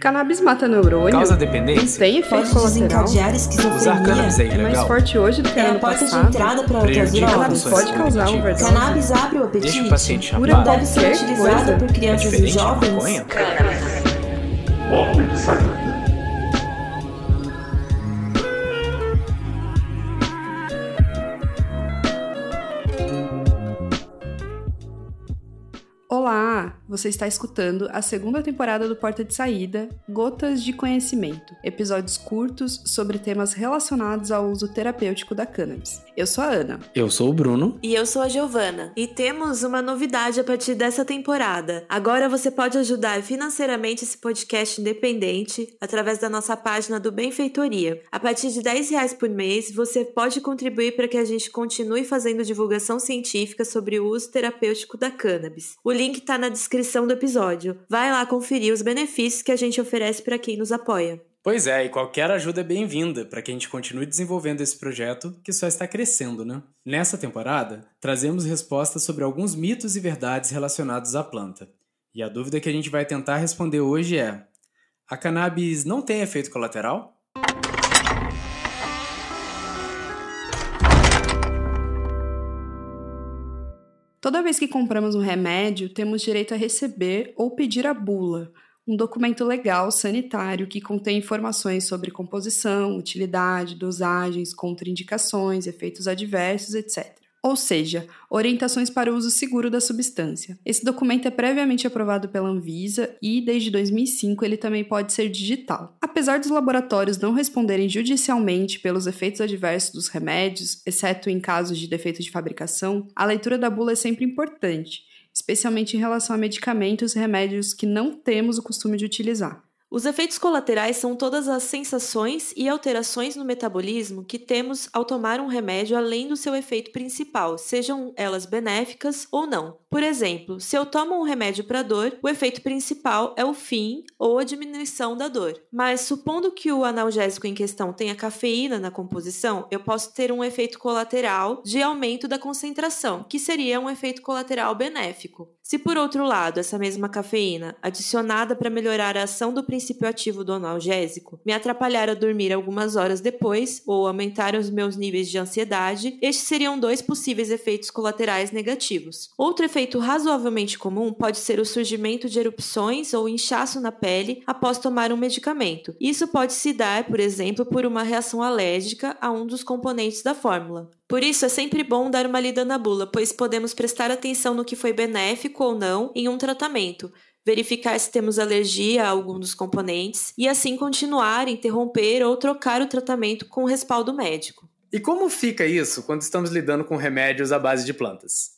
Cannabis mata neurônio? Causa dependência? Tem efeito Pode colateral? desencadear esquizofrenia. Usar cannabis é É mais ilegal? forte hoje do que É ano a porta de passado? entrada para outras Cannabis drogas. pode causar overdose? Cannabis abre o apetite. Deixa o paciente Cura chapado. Deve ser coisa. por É crianças e diferente de jovens. maconha? Você está escutando a segunda temporada do Porta de Saída, Gotas de Conhecimento, episódios curtos sobre temas relacionados ao uso terapêutico da cannabis. Eu sou a Ana. Eu sou o Bruno. E eu sou a Giovana. E temos uma novidade a partir dessa temporada. Agora você pode ajudar financeiramente esse podcast independente através da nossa página do Benfeitoria. A partir de 10 reais por mês, você pode contribuir para que a gente continue fazendo divulgação científica sobre o uso terapêutico da cannabis. O link está na descrição do episódio. Vai lá conferir os benefícios que a gente oferece para quem nos apoia. Pois é, e qualquer ajuda é bem-vinda para que a gente continue desenvolvendo esse projeto que só está crescendo, né? Nessa temporada, trazemos respostas sobre alguns mitos e verdades relacionados à planta. E a dúvida que a gente vai tentar responder hoje é: a cannabis não tem efeito colateral? Toda vez que compramos um remédio, temos direito a receber ou pedir a bula, um documento legal sanitário que contém informações sobre composição, utilidade, dosagens, contraindicações, efeitos adversos, etc. Ou seja, orientações para o uso seguro da substância. Esse documento é previamente aprovado pela Anvisa e, desde 2005, ele também pode ser digital. Apesar dos laboratórios não responderem judicialmente pelos efeitos adversos dos remédios, exceto em casos de defeito de fabricação, a leitura da bula é sempre importante, especialmente em relação a medicamentos e remédios que não temos o costume de utilizar. Os efeitos colaterais são todas as sensações e alterações no metabolismo que temos ao tomar um remédio além do seu efeito principal, sejam elas benéficas ou não. Por exemplo, se eu tomo um remédio para dor, o efeito principal é o fim ou a diminuição da dor. Mas supondo que o analgésico em questão tenha cafeína na composição, eu posso ter um efeito colateral de aumento da concentração, que seria um efeito colateral benéfico. Se por outro lado, essa mesma cafeína, adicionada para melhorar a ação do princípio ativo do analgésico, me atrapalhar a dormir algumas horas depois ou aumentar os meus níveis de ansiedade, estes seriam dois possíveis efeitos colaterais negativos. Outro efeito razoavelmente comum pode ser o surgimento de erupções ou inchaço na pele após tomar um medicamento. Isso pode se dar, por exemplo, por uma reação alérgica a um dos componentes da fórmula. Por isso, é sempre bom dar uma lida na bula, pois podemos prestar atenção no que foi benéfico ou não em um tratamento, verificar se temos alergia a algum dos componentes e assim continuar, interromper ou trocar o tratamento com respaldo médico. E como fica isso quando estamos lidando com remédios à base de plantas?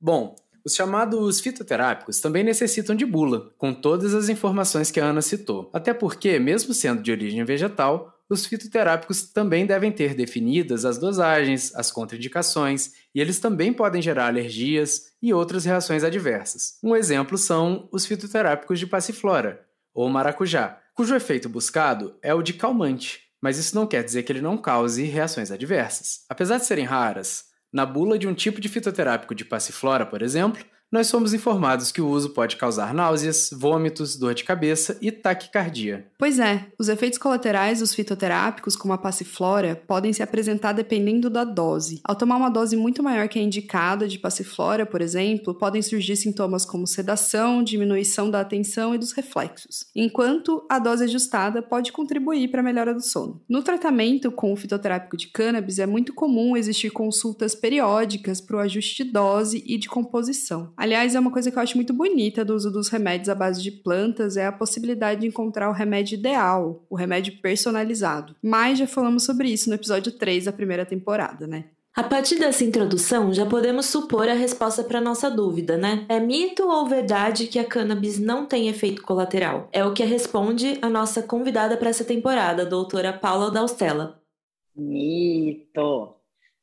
Bom, os chamados fitoterápicos também necessitam de bula, com todas as informações que a Ana citou. Até porque, mesmo sendo de origem vegetal, os fitoterápicos também devem ter definidas as dosagens, as contraindicações, e eles também podem gerar alergias e outras reações adversas. Um exemplo são os fitoterápicos de passiflora, ou maracujá, cujo efeito buscado é o de calmante, mas isso não quer dizer que ele não cause reações adversas. Apesar de serem raras, na bula de um tipo de fitoterápico de passiflora, por exemplo, nós somos informados que o uso pode causar náuseas, vômitos, dor de cabeça e taquicardia. Pois é, os efeitos colaterais dos fitoterápicos, como a passiflora, podem se apresentar dependendo da dose. Ao tomar uma dose muito maior que a indicada de passiflora, por exemplo, podem surgir sintomas como sedação, diminuição da atenção e dos reflexos, enquanto a dose ajustada pode contribuir para a melhora do sono. No tratamento com o fitoterápico de cannabis, é muito comum existir consultas periódicas para o ajuste de dose e de composição. Aliás, é uma coisa que eu acho muito bonita do uso dos remédios à base de plantas é a possibilidade de encontrar o remédio ideal, o remédio personalizado. Mas já falamos sobre isso no episódio 3 da primeira temporada, né? A partir dessa introdução, já podemos supor a resposta para nossa dúvida, né? É mito ou verdade que a cannabis não tem efeito colateral? É o que responde a nossa convidada para essa temporada, a doutora Paula Daustella. Mito.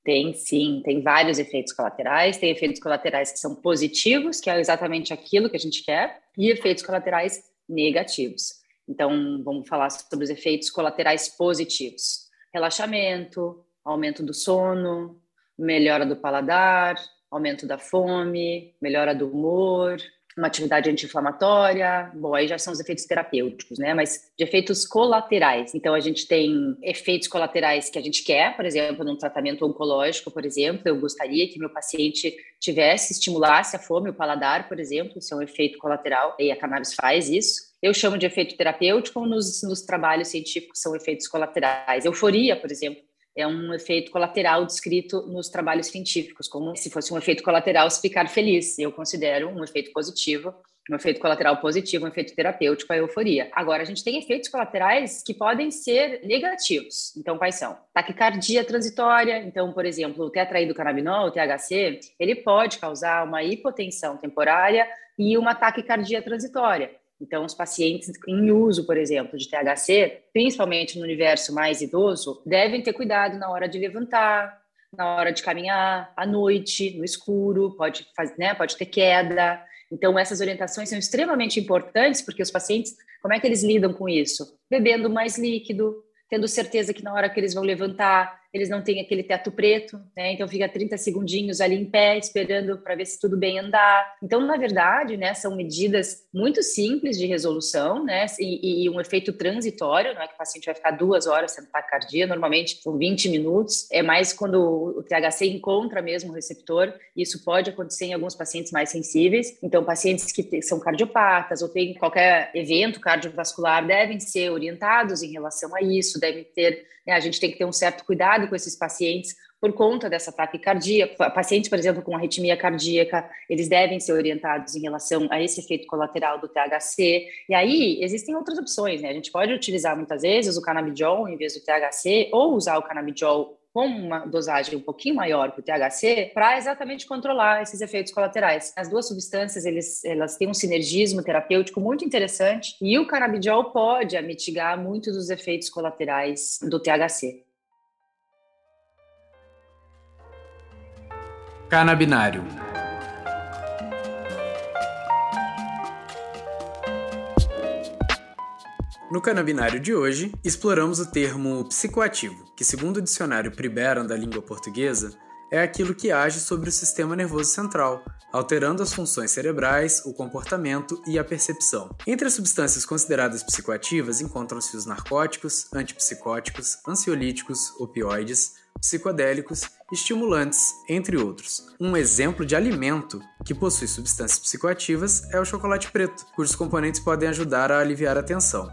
Tem sim, tem vários efeitos colaterais. Tem efeitos colaterais que são positivos, que é exatamente aquilo que a gente quer, e efeitos colaterais negativos. Então, vamos falar sobre os efeitos colaterais positivos: relaxamento, aumento do sono, melhora do paladar, aumento da fome, melhora do humor. Uma atividade anti-inflamatória, bom, aí já são os efeitos terapêuticos, né? Mas de efeitos colaterais. Então, a gente tem efeitos colaterais que a gente quer, por exemplo, num tratamento oncológico, por exemplo, eu gostaria que meu paciente tivesse, estimulasse a fome, o paladar, por exemplo, isso é um efeito colateral, e a cannabis faz isso. Eu chamo de efeito terapêutico, nos, nos trabalhos científicos são efeitos colaterais. Euforia, por exemplo, é um efeito colateral descrito nos trabalhos científicos, como se fosse um efeito colateral se ficar feliz. Eu considero um efeito positivo, um efeito colateral positivo, um efeito terapêutico, a euforia. Agora, a gente tem efeitos colaterais que podem ser negativos. Então, quais são? Taquicardia transitória. Então, por exemplo, o tetraidrocannabinol, o THC, ele pode causar uma hipotensão temporária e uma taquicardia transitória. Então, os pacientes em uso, por exemplo, de THC, principalmente no universo mais idoso, devem ter cuidado na hora de levantar, na hora de caminhar, à noite, no escuro, pode, fazer, né, pode ter queda. Então, essas orientações são extremamente importantes, porque os pacientes, como é que eles lidam com isso? Bebendo mais líquido, tendo certeza que na hora que eles vão levantar, eles não têm aquele teto preto, né? Então fica 30 segundinhos ali em pé, esperando para ver se tudo bem andar. Então, na verdade, né, são medidas muito simples de resolução, né? E, e, um efeito transitório, não é que o paciente vai ficar duas horas sendo taquicardia, normalmente são 20 minutos. É mais quando o THC encontra mesmo o receptor, isso pode acontecer em alguns pacientes mais sensíveis. Então, pacientes que são cardiopatas ou têm qualquer evento cardiovascular devem ser orientados em relação a isso, devem ter né? A gente tem que ter um certo cuidado com esses pacientes por conta dessa taquicardia. Pacientes, por exemplo, com arritmia cardíaca, eles devem ser orientados em relação a esse efeito colateral do THC. E aí, existem outras opções, né? A gente pode utilizar muitas vezes o canabidiol em vez do THC ou usar o canabidiol com uma dosagem um pouquinho maior que o THC para exatamente controlar esses efeitos colaterais. As duas substâncias eles, elas têm um sinergismo terapêutico muito interessante e o canabidiol pode mitigar muitos dos efeitos colaterais do THC. Canabinário No canabinário de hoje, exploramos o termo psicoativo, que, segundo o dicionário Priberan da língua portuguesa, é aquilo que age sobre o sistema nervoso central, alterando as funções cerebrais, o comportamento e a percepção. Entre as substâncias consideradas psicoativas encontram-se os narcóticos, antipsicóticos, ansiolíticos, opioides, psicodélicos, estimulantes, entre outros. Um exemplo de alimento que possui substâncias psicoativas é o chocolate preto, cujos componentes podem ajudar a aliviar a tensão.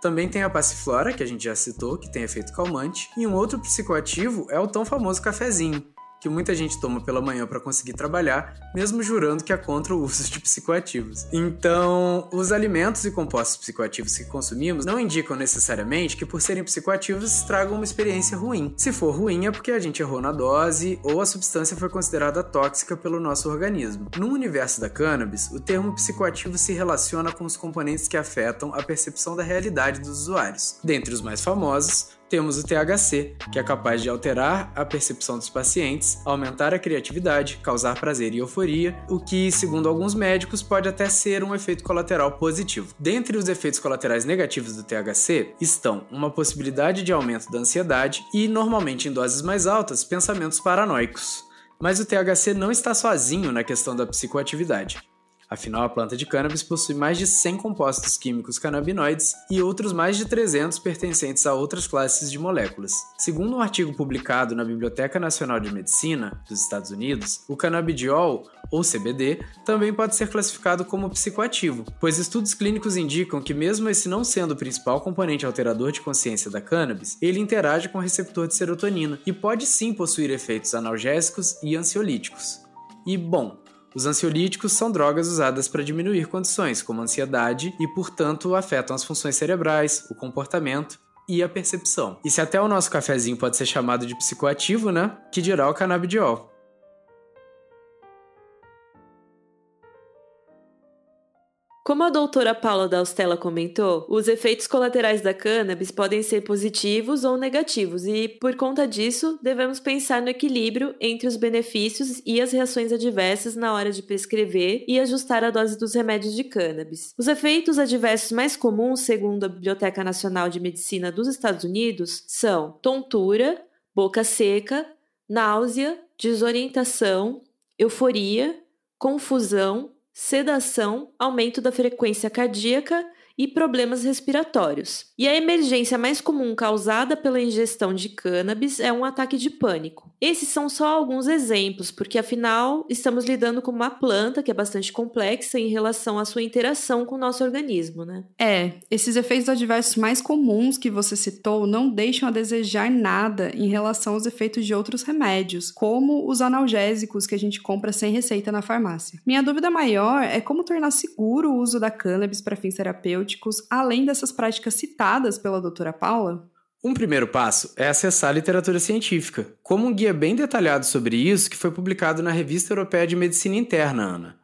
Também tem a passiflora, que a gente já citou, que tem efeito calmante, e um outro psicoativo é o tão famoso cafezinho, que muita gente toma pela manhã para conseguir trabalhar, mesmo jurando que é contra o uso de psicoativos. Então, os alimentos e compostos psicoativos que consumimos não indicam necessariamente que por serem psicoativos tragam uma experiência ruim. Se for ruim é porque a gente errou na dose ou a substância foi considerada tóxica pelo nosso organismo. No universo da cannabis, o termo psicoativo se relaciona com os componentes que afetam a percepção da realidade dos usuários. Dentre os mais famosos, temos o THC, que é capaz de alterar a percepção dos pacientes, aumentar a criatividade, causar prazer e euforia, o que, segundo alguns médicos, pode até ser um efeito colateral positivo. Dentre os efeitos colaterais negativos do THC estão uma possibilidade de aumento da ansiedade e, normalmente em doses mais altas, pensamentos paranoicos. Mas o THC não está sozinho na questão da psicoatividade. Afinal, a planta de cannabis possui mais de 100 compostos químicos canabinoides e outros mais de 300 pertencentes a outras classes de moléculas. Segundo um artigo publicado na Biblioteca Nacional de Medicina dos Estados Unidos, o canabidiol, ou CBD, também pode ser classificado como psicoativo, pois estudos clínicos indicam que, mesmo esse não sendo o principal componente alterador de consciência da cannabis, ele interage com o receptor de serotonina e pode sim possuir efeitos analgésicos e ansiolíticos. E, bom, os ansiolíticos são drogas usadas para diminuir condições como ansiedade e, portanto, afetam as funções cerebrais, o comportamento e a percepção. E se até o nosso cafezinho pode ser chamado de psicoativo, né? Que dirá o canabidiol. Como a doutora Paula Daustella comentou, os efeitos colaterais da cannabis podem ser positivos ou negativos e, por conta disso, devemos pensar no equilíbrio entre os benefícios e as reações adversas na hora de prescrever e ajustar a dose dos remédios de cannabis. Os efeitos adversos mais comuns, segundo a Biblioteca Nacional de Medicina dos Estados Unidos, são tontura, boca seca, náusea, desorientação, euforia, confusão, sedação, aumento da frequência cardíaca e problemas respiratórios. E a emergência mais comum causada pela ingestão de cannabis é um ataque de pânico. Esses são só alguns exemplos, porque afinal estamos lidando com uma planta que é bastante complexa em relação à sua interação com o nosso organismo, né? É, esses efeitos adversos mais comuns que você citou não deixam a desejar nada em relação aos efeitos de outros remédios, como os analgésicos que a gente compra sem receita na farmácia. Minha dúvida maior é como tornar seguro o uso da cannabis para fins terapêuticos, além dessas práticas citadas pela doutora Paula? Um primeiro passo é acessar a literatura científica, como um guia bem detalhado sobre isso que foi publicado na Revista Europeia de Medicina Interna, Ana.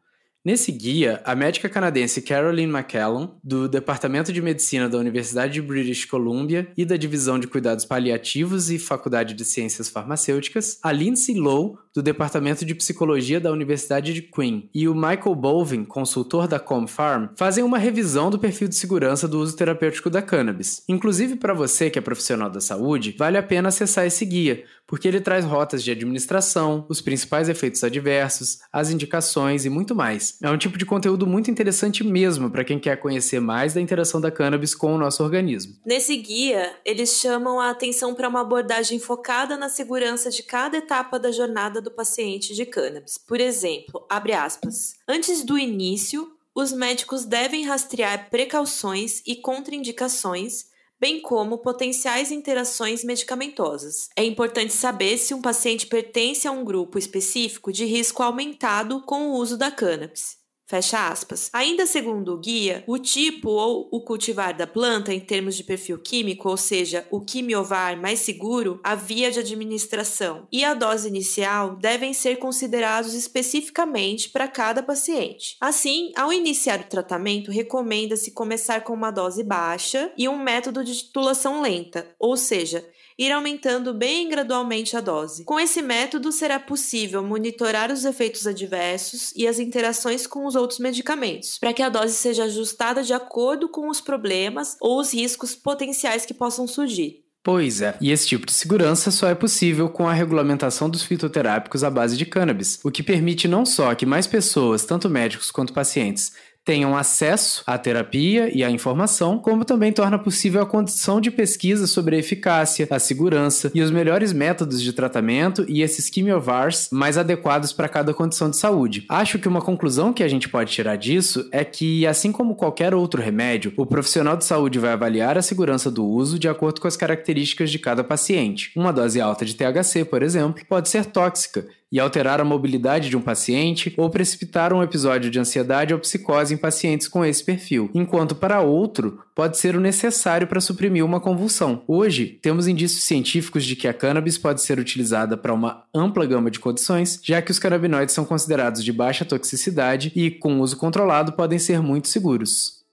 Nesse guia, a médica canadense Caroline McCallum, do Departamento de Medicina da Universidade de British Columbia e da Divisão de Cuidados Paliativos e Faculdade de Ciências Farmacêuticas, a Lindsay Lowe, do Departamento de Psicologia da Universidade de Queen, e o Michael Bolvin, consultor da Comfarm, fazem uma revisão do perfil de segurança do uso terapêutico da cannabis. Inclusive, para você que é profissional da saúde, vale a pena acessar esse guia, porque ele traz rotas de administração, os principais efeitos adversos, as indicações e muito mais. É um tipo de conteúdo muito interessante mesmo para quem quer conhecer mais da interação da cannabis com o nosso organismo. Nesse guia, eles chamam a atenção para uma abordagem focada na segurança de cada etapa da jornada do paciente de cannabis. Por exemplo, abre aspas, antes do início, os médicos devem rastrear precauções e contraindicações bem como potenciais interações medicamentosas. É importante saber se um paciente pertence a um grupo específico de risco aumentado com o uso da cannabis. Fecha aspas. Ainda segundo o guia, o tipo ou o cultivar da planta em termos de perfil químico, ou seja, o quimiovar mais seguro, a via de administração e a dose inicial devem ser considerados especificamente para cada paciente. Assim, ao iniciar o tratamento, recomenda-se começar com uma dose baixa e um método de titulação lenta, ou seja, ir aumentando bem gradualmente a dose. Com esse método, será possível monitorar os efeitos adversos e as interações com os outros medicamentos, para que a dose seja ajustada de acordo com os problemas ou os riscos potenciais que possam surgir. Pois é, e esse tipo de segurança só é possível com a regulamentação dos fitoterápicos à base de cannabis, o que permite não só que mais pessoas, tanto médicos quanto pacientes, tenham acesso à terapia e à informação, como também torna possível a condição de pesquisa sobre a eficácia, a segurança e os melhores métodos de tratamento e esses quimiovars mais adequados para cada condição de saúde. Acho que uma conclusão que a gente pode tirar disso é que, assim como qualquer outro remédio, o profissional de saúde vai avaliar a segurança do uso de acordo com as características de cada paciente. Uma dose alta de THC, por exemplo, pode ser tóxica e alterar a mobilidade de um paciente ou precipitar um episódio de ansiedade ou psicose em pacientes com esse perfil, enquanto para outro pode ser o necessário para suprimir uma convulsão. Hoje, temos indícios científicos de que a cannabis pode ser utilizada para uma ampla gama de condições, já que os canabinoides são considerados de baixa toxicidade e, com uso controlado, podem ser muito seguros.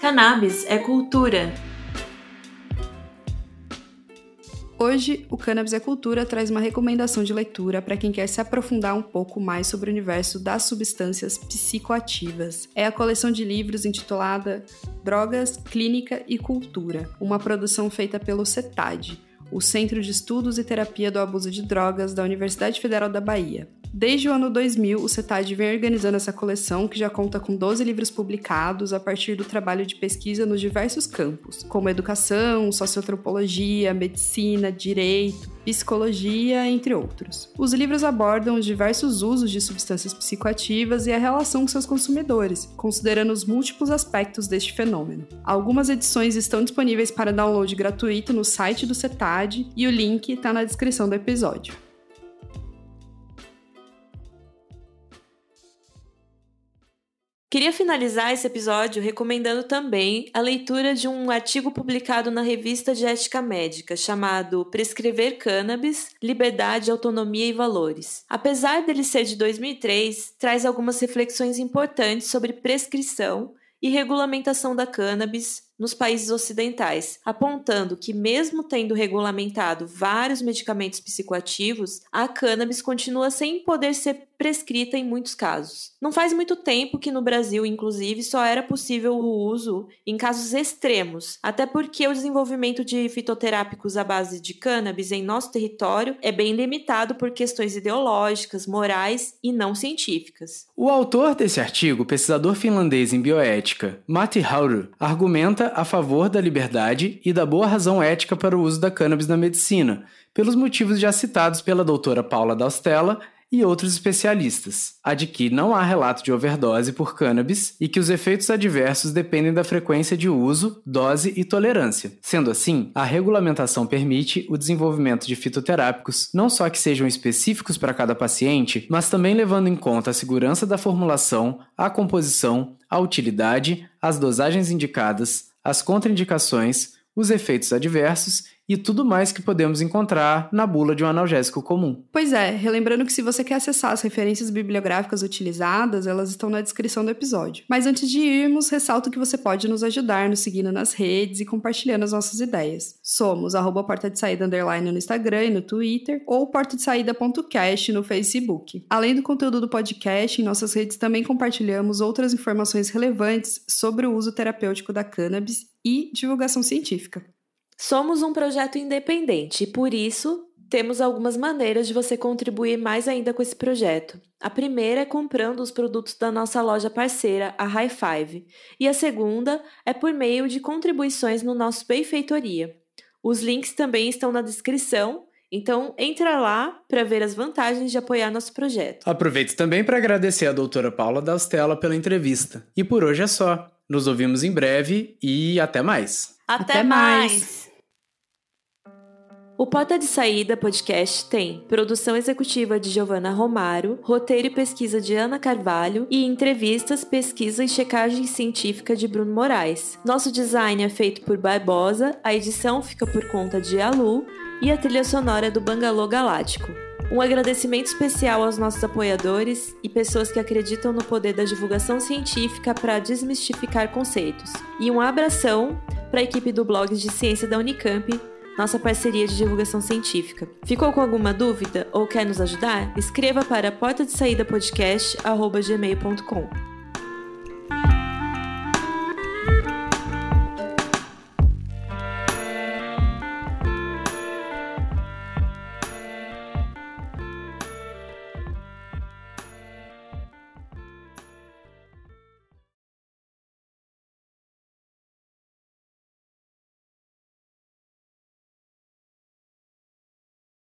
Cannabis é cultura. Hoje, o Cannabis é Cultura traz uma recomendação de leitura para quem quer se aprofundar um pouco mais sobre o universo das substâncias psicoativas. É a coleção de livros intitulada Drogas, Clínica e Cultura, uma produção feita pelo CETAD, o Centro de Estudos e Terapia do Abuso de Drogas da Universidade Federal da Bahia. Desde o ano 2000, o CETAD vem organizando essa coleção, que já conta com 12 livros publicados a partir do trabalho de pesquisa nos diversos campos, como educação, socioantropologia, medicina, direito, psicologia, entre outros. Os livros abordam os diversos usos de substâncias psicoativas e a relação com seus consumidores, considerando os múltiplos aspectos deste fenômeno. Algumas edições estão disponíveis para download gratuito no site do CETAD e o link está na descrição do episódio. Queria finalizar esse episódio recomendando também a leitura de um artigo publicado na revista de ética médica chamado Prescrever Cannabis, Liberdade, Autonomia e Valores. Apesar dele ser de 2003, traz algumas reflexões importantes sobre prescrição e regulamentação da cannabis nos países ocidentais, apontando que, mesmo tendo regulamentado vários medicamentos psicoativos, a cannabis continua sem poder ser prescrita em muitos casos. Não faz muito tempo que no Brasil, inclusive, só era possível o uso em casos extremos, até porque o desenvolvimento de fitoterápicos à base de cannabis em nosso território é bem limitado por questões ideológicas, morais e não científicas. O autor desse artigo, pesquisador finlandês em bioética, Matti Hauru, argumenta a favor da liberdade e da boa razão ética para o uso da cannabis na medicina, pelos motivos já citados pela doutora Paula Daustella e outros especialistas, a de que não há relato de overdose por cannabis e que os efeitos adversos dependem da frequência de uso, dose e tolerância. Sendo assim, a regulamentação permite o desenvolvimento de fitoterápicos não só que sejam específicos para cada paciente, mas também levando em conta a segurança da formulação, a composição, a utilidade, as dosagens indicadas, as contraindicações, os efeitos adversos e tudo mais que podemos encontrar na bula de um analgésico comum. Pois é, relembrando que se você quer acessar as referências bibliográficas utilizadas, elas estão na descrição do episódio. Mas antes de irmos, ressalto que você pode nos ajudar nos seguindo nas redes e compartilhando as nossas ideias. Somos arroba porta de saída underline no Instagram e no Twitter, ou porta de saída.cast no Facebook. Além do conteúdo do podcast, em nossas redes também compartilhamos outras informações relevantes sobre o uso terapêutico da cannabis e divulgação científica. Somos um projeto independente e, por isso, temos algumas maneiras de você contribuir mais ainda com esse projeto. A primeira é comprando os produtos da nossa loja parceira, a High Five, e a segunda é por meio de contribuições no nosso Benfeitoria. Os links também estão na descrição, então entra lá para ver as vantagens de apoiar nosso projeto. Aproveito também para agradecer a doutora Paula Daustella pela entrevista. E por hoje é só. Nos ouvimos em breve e até mais. Até, até mais. mais. O Porta de Saída podcast tem produção executiva de Giovanna Romaro, roteiro e pesquisa de Ana Carvalho e entrevistas, pesquisa e checagem científica de Bruno Moraes. Nosso design é feito por Barbosa, a edição fica por conta de Alu e a trilha sonora é do Bangalô Galáctico. Um agradecimento especial aos nossos apoiadores e pessoas que acreditam no poder da divulgação científica para desmistificar conceitos. E um abração para a equipe do blog de ciência da Unicamp nossa parceria de divulgação científica. Ficou com alguma dúvida ou quer nos ajudar? Escreva para porta de saída podcast@gmail.com.